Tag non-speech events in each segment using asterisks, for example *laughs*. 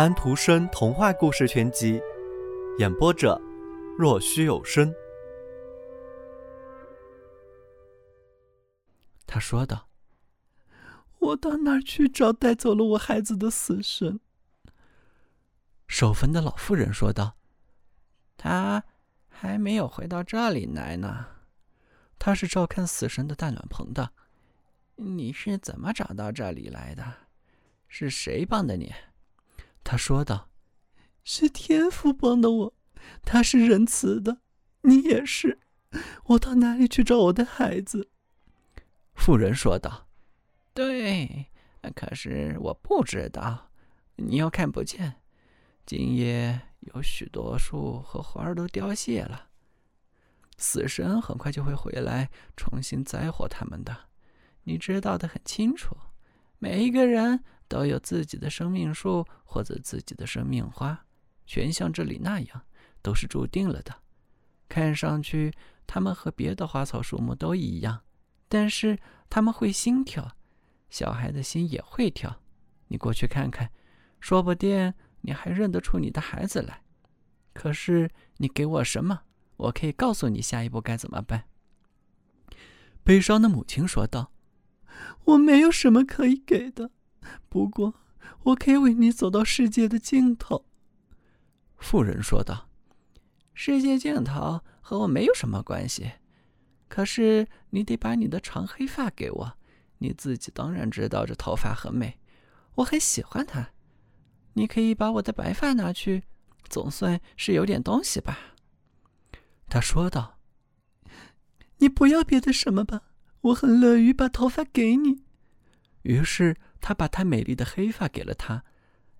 安徒生童话故事全集，演播者：若虚有声。他说道：“我到哪儿去找带走了我孩子的死神？”守坟的老妇人说道：“他还没有回到这里来呢。他是照看死神的大暖棚的。你是怎么找到这里来的？是谁帮的你？”他说道：“是天父帮的我，他是仁慈的，你也是。我到哪里去找我的孩子？”妇人说道：“对，可是我不知道，你又看不见。今夜有许多树和花儿都凋谢了，死神很快就会回来，重新栽活他们的。你知道的很清楚，每一个人。”都有自己的生命树或者自己的生命花，全像这里那样，都是注定了的。看上去，它们和别的花草树木都一样，但是它们会心跳，小孩的心也会跳。你过去看看，说不定你还认得出你的孩子来。可是你给我什么，我可以告诉你下一步该怎么办。悲伤的母亲说道：“我没有什么可以给的。”不过，我可以为你走到世界的尽头。”妇人说道，“世界尽头和我没有什么关系，可是你得把你的长黑发给我。你自己当然知道这头发很美，我很喜欢它。你可以把我的白发拿去，总算是有点东西吧。”他说道，“你不要别的什么吧，我很乐于把头发给你。”于是。他把他美丽的黑发给了他，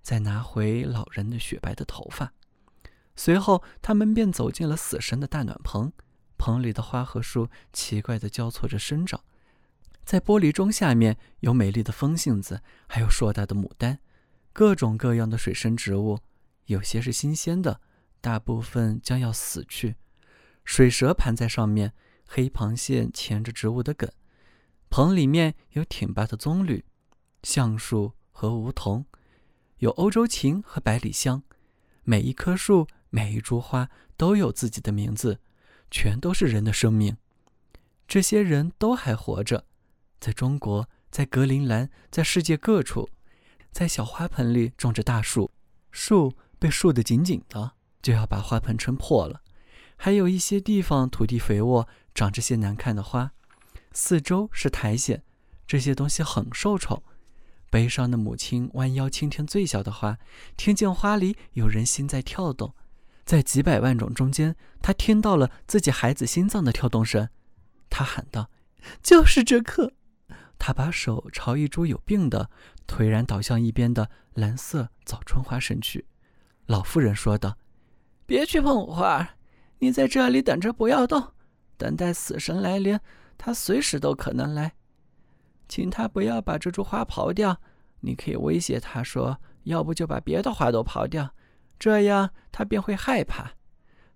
再拿回老人的雪白的头发。随后，他们便走进了死神的大暖棚。棚里的花和树奇怪地交错着生长，在玻璃钟下面有美丽的风信子，还有硕大的牡丹，各种各样的水生植物，有些是新鲜的，大部分将要死去。水蛇盘在上面，黑螃蟹钳着植物的梗。棚里面有挺拔的棕榈。橡树和梧桐，有欧洲芹和百里香，每一棵树、每一株花都有自己的名字，全都是人的生命。这些人都还活着，在中国，在格陵兰，在世界各处，在小花盆里种着大树，树被竖得紧紧的，就要把花盆撑破了。还有一些地方土地肥沃，长着些难看的花，四周是苔藓，这些东西很受宠。悲伤的母亲弯腰倾听最小的花，听见花里有人心在跳动，在几百万种中间，她听到了自己孩子心脏的跳动声。她喊道：“就是这刻！” *laughs* 她把手朝一株有病的、颓然倒向一边的蓝色早春花伸去。老妇人说道：“别去碰花，你在这里等着，不要动，等待死神来临。他随时都可能来。”请他不要把这株花刨掉。你可以威胁他说：“要不就把别的花都刨掉。”这样他便会害怕。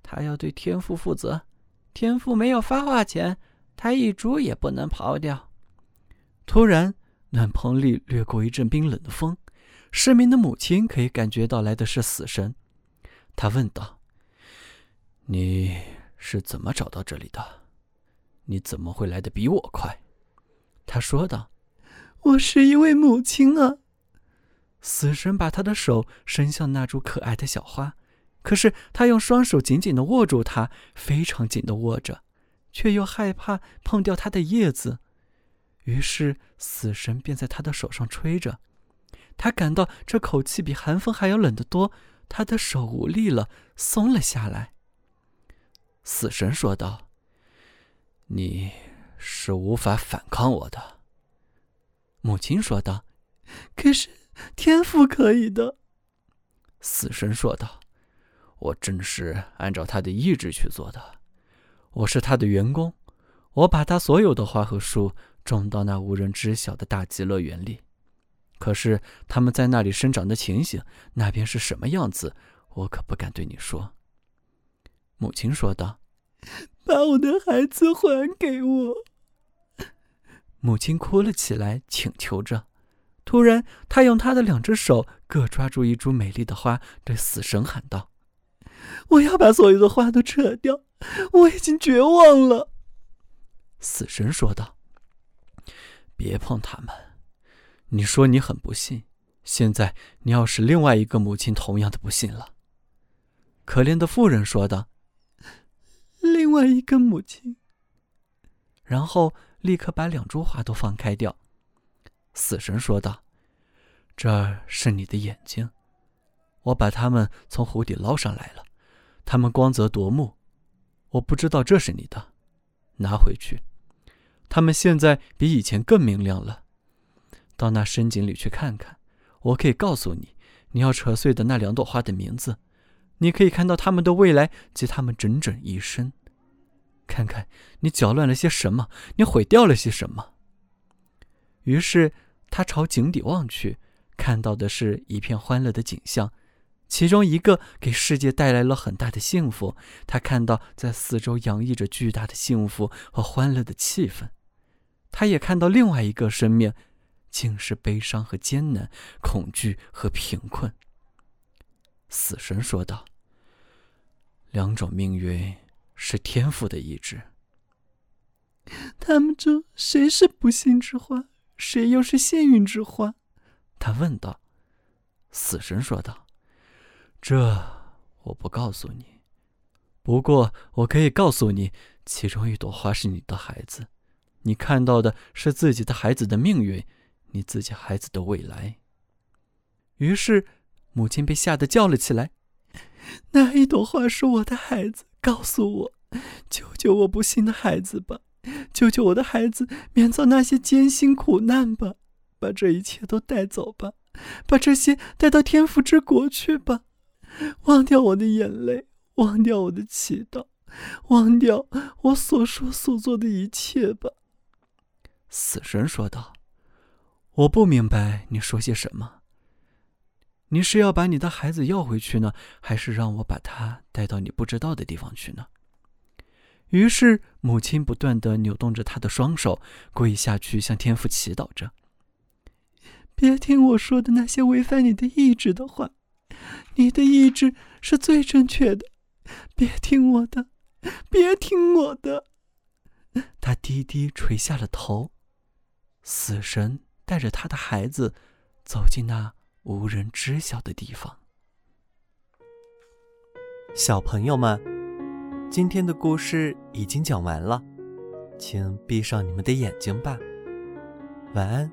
他要对天父负责。天父没有发话前，他一株也不能刨掉。突然，暖棚里掠过一阵冰冷的风。失明的母亲可以感觉到来的是死神。他问道：“你是怎么找到这里的？你怎么会来的比我快？”他说道：“我是一位母亲啊。”死神把他的手伸向那株可爱的小花，可是他用双手紧紧的握住它，非常紧的握着，却又害怕碰掉它的叶子。于是死神便在他的手上吹着，他感到这口气比寒风还要冷得多，他的手无力了，松了下来。死神说道：“你。”是无法反抗我的，母亲说道。可是天赋可以的，死神说道。我正是按照他的意志去做的。我是他的员工，我把他所有的花和树种到那无人知晓的大极乐园里。可是他们在那里生长的情形，那边是什么样子，我可不敢对你说。母亲说道。把我的孩子还给我！母亲哭了起来，请求着。突然，她用她的两只手各抓住一株美丽的花，对死神喊道：“我要把所有的花都扯掉，我已经绝望了。*laughs* ”死神说道：“别碰它们。你说你很不幸，现在你要使另外一个母亲同样的不幸了。”可怜的妇人说道：“另外一个母亲。”然后立刻把两株花都放开掉。死神说道：“这是你的眼睛，我把它们从湖底捞上来了，它们光泽夺目。我不知道这是你的，拿回去。它们现在比以前更明亮了。到那深井里去看看，我可以告诉你，你要扯碎的那两朵花的名字。你可以看到它们的未来及它们整整一生。看看你搅乱了些什么，你毁掉了些什么。”于是。他朝井底望去，看到的是一片欢乐的景象，其中一个给世界带来了很大的幸福。他看到在四周洋溢着巨大的幸福和欢乐的气氛，他也看到另外一个生命，竟是悲伤和艰难、恐惧和贫困。死神说道：“两种命运是天赋的意志。他们中谁是不幸之花？”谁又是幸运之花？他问道。死神说道：“这我不告诉你，不过我可以告诉你，其中一朵花是你的孩子，你看到的是自己的孩子的命运，你自己孩子的未来。”于是，母亲被吓得叫了起来：“那一朵花是我的孩子，告诉我，救救我不幸的孩子吧！”救救我的孩子，免遭那些艰辛苦难吧！把这一切都带走吧，把这些带到天福之国去吧！忘掉我的眼泪，忘掉我的祈祷，忘掉我所说所做的一切吧。死神说道：“我不明白你说些什么。你是要把你的孩子要回去呢，还是让我把他带到你不知道的地方去呢？”于是，母亲不断的扭动着她的双手，跪下去向天父祈祷着：“别听我说的那些违反你的意志的话，你的意志是最正确的。别听我的，别听我的。”他低低垂下了头。死神带着他的孩子走进那无人知晓的地方。小朋友们。今天的故事已经讲完了，请闭上你们的眼睛吧，晚安。